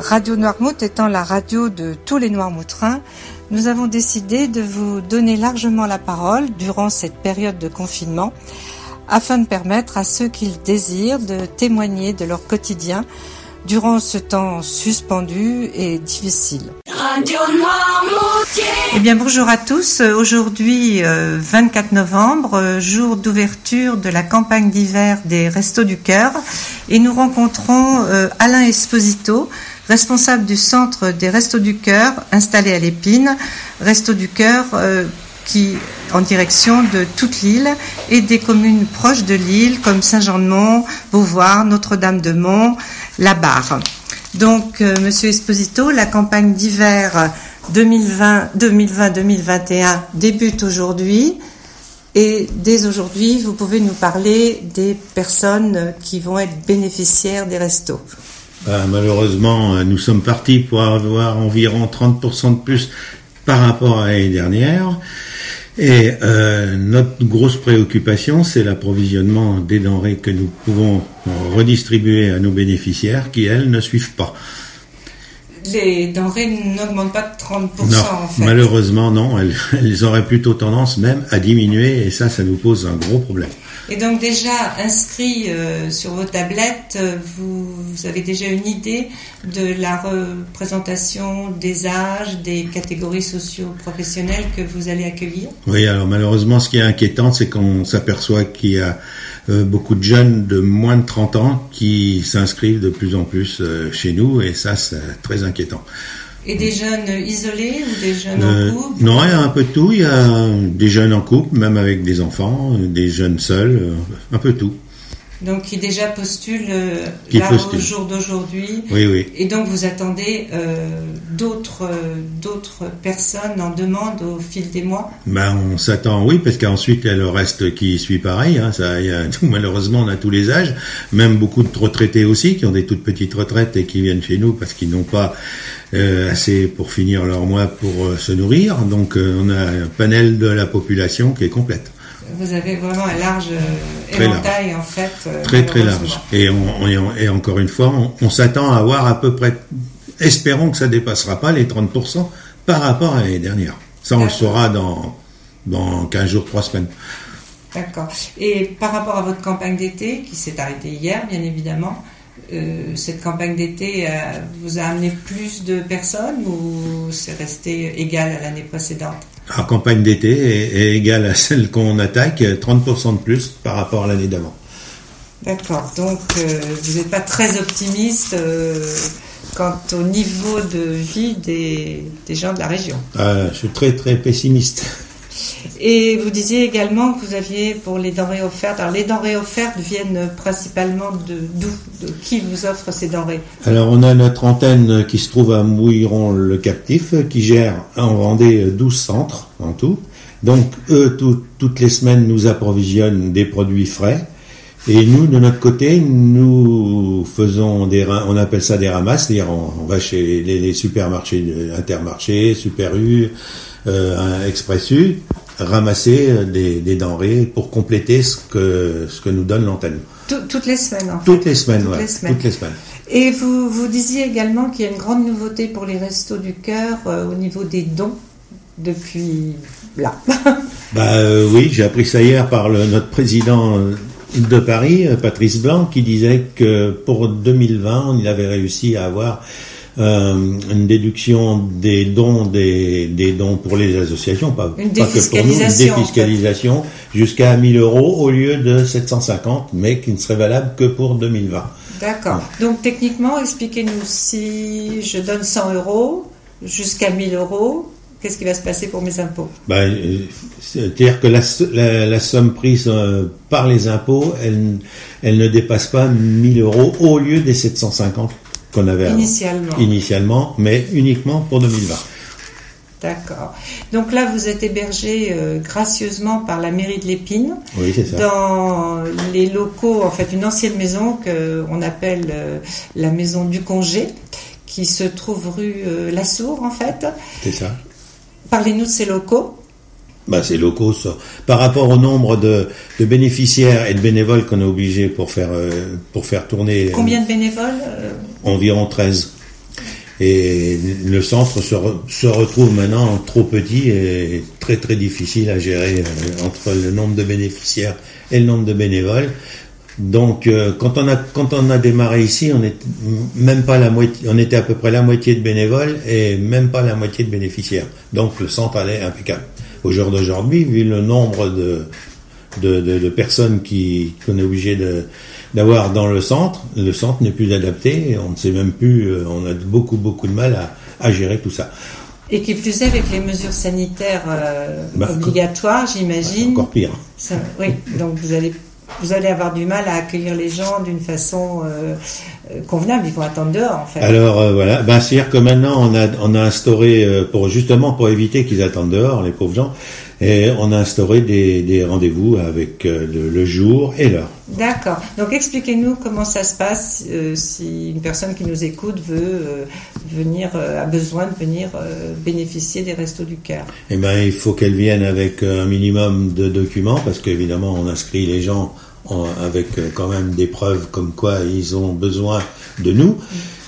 Radio Noirmouth étant la radio de tous les Noirmoutrins, nous avons décidé de vous donner largement la parole durant cette période de confinement afin de permettre à ceux qui le désirent de témoigner de leur quotidien durant ce temps suspendu et difficile. Eh bien bonjour à tous. Aujourd'hui 24 novembre, jour d'ouverture de la campagne d'hiver des Restos du Cœur et nous rencontrons euh, Alain Esposito, responsable du centre des Restos du Cœur installé à l'Épine, Restos du Cœur euh, qui en direction de toute l'île et des communes proches de l'île comme Saint-Jean-de-Mont, Beauvoir, Notre-Dame-de-Mont, La Barre. Donc, euh, Monsieur Esposito, la campagne d'hiver 2020-2021 débute aujourd'hui. Et dès aujourd'hui, vous pouvez nous parler des personnes qui vont être bénéficiaires des restos. Bah, malheureusement, euh, nous sommes partis pour avoir environ 30% de plus par rapport à l'année dernière. Et euh, notre grosse préoccupation, c'est l'approvisionnement des denrées que nous pouvons redistribuer à nos bénéficiaires qui, elles, ne suivent pas. Les denrées n'augmentent pas de 30%. Non, en fait. malheureusement, non. Elles, elles auraient plutôt tendance même à diminuer et ça, ça nous pose un gros problème. Et donc déjà inscrit euh, sur vos tablettes, euh, vous, avez déjà une idée de la représentation des âges, des catégories socio-professionnelles que vous allez accueillir? Oui, alors malheureusement, ce qui est inquiétant, c'est qu'on s'aperçoit qu'il y a euh, beaucoup de jeunes de moins de 30 ans qui s'inscrivent de plus en plus chez nous et ça, c'est très inquiétant. Et des jeunes isolés ou des jeunes en euh, couple Non, il y a un peu de tout. Il y a des jeunes en couple, même avec des enfants, des jeunes seuls, euh, un peu tout. Donc qui déjà postulent euh, là au jour d'aujourd'hui. Oui, oui. Et donc vous attendez d'autres d'autres personnes en demande au fil des mois? Ben on s'attend, oui, parce qu'ensuite il y a le reste qui suit pareil. Hein, ça, y a, malheureusement on a tous les âges, même beaucoup de retraités aussi qui ont des toutes petites retraites et qui viennent chez nous parce qu'ils n'ont pas euh, assez pour finir leur mois pour euh, se nourrir. Donc euh, on a un panel de la population qui est complète. Vous avez vraiment un large éventail en fait. très très large. Et, on, et, encore une fois, on, s'attend à avoir à peu près, espérons que ça dépassera pas les 30% par rapport à l'année dernière. Ça on le saura dans, dans 15 jours, 3 semaines. D'accord. Et par rapport à votre campagne d'été, qui s'est arrêtée hier, bien évidemment, euh, cette campagne d'été euh, vous a amené plus de personnes ou c'est resté égal à l'année précédente? La campagne d'été est, égale à celle qu'on attaque, 30% de plus par rapport à l'année d'avant. D'accord, donc euh, vous n'êtes pas très optimiste quant au niveau de vie des, des gens de la région Je suis très très pessimiste. Et vous disiez également que vous aviez pour les denrées offertes. Alors les denrées offertes viennent principalement de d'où? De qui vous offre ces denrées? Alors on a notre antenne qui se trouve à Mouilleron le Captif, qui gère en Vendée 12 centres en tout. Donc eux toutes les semaines nous approvisionnent des produits frais. Et nous, de notre côté, nous faisons des, on appelle ça des ramasses, c'est-à-dire on, va chez les, supermarchés, Intermarché, Super U, euh, Expressu, ramasser euh, des, denrées pour compléter ce que, ce que nous donne l'antenne. toutes les semaines, en fait. Toutes les semaines, toutes, les semaines. toutes les semaines. Et vous, vous disiez également qu'il y a une grande nouveauté pour les restos du cœur euh, au niveau des dons depuis là. bah euh, oui, j'ai appris ça hier par le, notre président de Paris, Patrice Blanc, qui disait que pour 2020, il avait réussi à avoir une déduction des dons, des, des, dons pour les associations, pas, une pas que pour nous, une défiscalisation jusqu'à 1000 euros au lieu de 750, mais qui ne serait valable que pour 2020. D'accord. Donc techniquement, expliquez-nous si je donne 100 euros jusqu'à 1000 euros, qu'est-ce qui va se passer pour mes impôts? Ben, C'est-à-dire que la, la, somme prise euh, par les impôts, elle, elle ne dépasse pas 1000 euros au lieu des 750 qu'on avait initialement. initialement, mais uniquement pour 2020. D'accord. Donc là, vous êtes hébergé euh, gracieusement par la mairie de l'Épine. Oui, c'est ça. Dans les locaux, en fait, une ancienne maison qu'on appelle euh, la maison du congé, qui se trouve rue euh, La Sourde, en fait. C'est ça. Parlez-nous de ces locaux. bah, c'est locaux. Par rapport au nombre de, de bénéficiaires et de bénévoles qu'on est obligé pour faire euh, pour faire tourner. Combien de bénévoles Environ 13. Et le centre se, se retrouve maintenant trop petit et très très difficile à gérer euh, entre le nombre de bénéficiaires et le nombre de bénévoles. Donc euh, quand on a quand on a démarré ici, on est même pas la moitié, on était à peu près la moitié de bénévoles et même pas la moitié de bénéficiaires. Donc le centre allait impeccable. Au jour d'aujourd'hui, vu le nombre de de, de, de personnes qui qu'on est obligé de d'avoir dans le centre, le centre n'est plus adapté. On ne sait même plus. euh, On a beaucoup beaucoup de mal à, à gérer tout ça. Et qui plus est avec les mesures sanitaires euh, Bah, obligatoires, j'imagine. Encore pire. Ça- oui, donc vous allez vous allez avoir du mal à accueillir les gens d'une façon euh, euh, convenable. Ils vont attendre dehors, en fait. Alors euh, voilà, ben, c'est-à-dire que maintenant on a on a instauré euh, pour justement pour éviter qu'ils attendent dehors les pauvres gens, et on a instauré des, des rendez-vous avec euh, le, le jour et l'heure. D'accord. Donc expliquez-nous comment ça se passe si une personne qui nous écoute veut venir, a besoin de venir bénéficier des Restos du Cœur. Eh ben il faut qu'elles viennent avec un minimum de documents parce qu'évidemment on inscrit les gens en- avec euh, quand même des preuves comme quoi ils ont besoin de nous.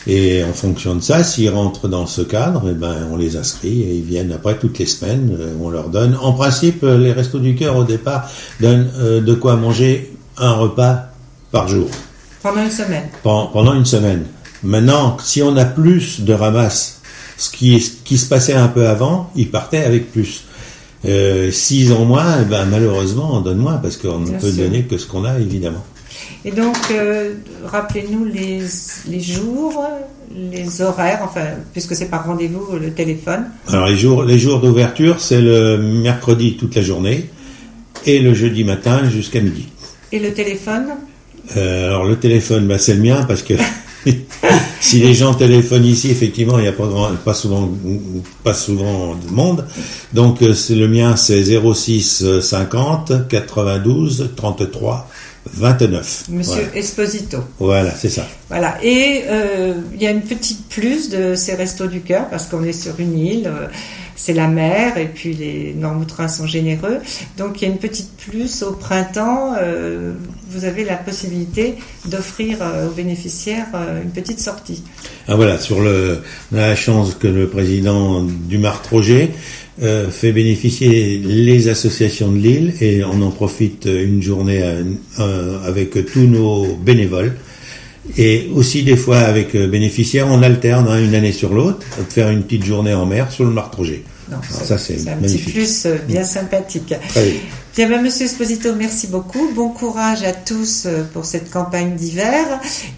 Et en fonction de ça, s'ils rentrent dans ce cadre, eh ben, on les inscrit et ils viennent après toutes les semaines. euh, On leur donne. En principe, euh, les restos du cœur au départ donnent euh, de quoi manger un repas par jour Pendant une semaine. pen- pendant une semaine. Maintenant, si on a plus de ramasse, ce qui, ce qui se passait un peu avant, ils partaient avec plus. Euh, S'ils ont moins, eh ben, malheureusement, on donne moins parce qu'on ne peut sûr. donner que ce qu'on a, évidemment. Et donc, euh, rappelez-nous les, les jours, les horaires, enfin, puisque c'est par rendez-vous, le téléphone. Alors les jours, les jours d'ouverture, c'est le mercredi toute la journée et le jeudi matin jusqu'à midi. Et le téléphone? Euh, alors le téléphone, bah, c'est le mien parce que si les gens téléphonent ici, effectivement, il n'y a pas, grand- pas souvent, pas souvent de monde. Donc euh, c'est le mien, c'est 06 50 92 33 29. Monsieur Voilà, Esposito. Voilà, c'est ça. Voilà. Et euh, il y a une petite plus de ces restos du cœur parce qu'on est sur une île, euh, c'est la mer et puis les Normoutrins sont généreux. Donc il y a une petite plus au printemps. euh, vous avez la possibilité d'offrir euh, aux bénéficiaires euh, une petite sortie. Ah voilà, sur le, on a la chance que le président du euh, fait bénéficier les associations de l'île et on en profite une journée avec tous nos bénévoles. Et aussi des fois avec euh, bénéficiaires, on alterne hein, une année sur l'autre, faire une petite journée en mer sur le. Non, Alors ça, c'est un petit plus euh, bien sympathique. Très bien. Bien, ben, Monsieur Esposito, merci beaucoup. Bon courage à tous euh, pour cette campagne d'hiver.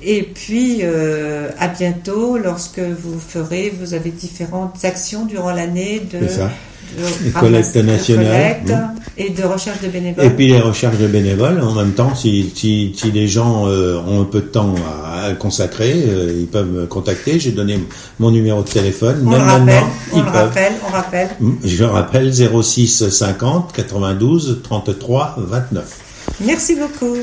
Et puis, euh, à bientôt lorsque vous ferez, vous avez différentes actions durant l'année de, De collecte et de recherche de bénévoles. Et puis les recherches de bénévoles, en même temps, si, si, si les gens euh, ont un peu de temps à, à consacrer, euh, ils peuvent me contacter. J'ai donné mon numéro de téléphone. on Même le rappelle, on ils le peuvent. rappelle, on rappelle. Je rappelle 06 50 92 33 29. Merci beaucoup.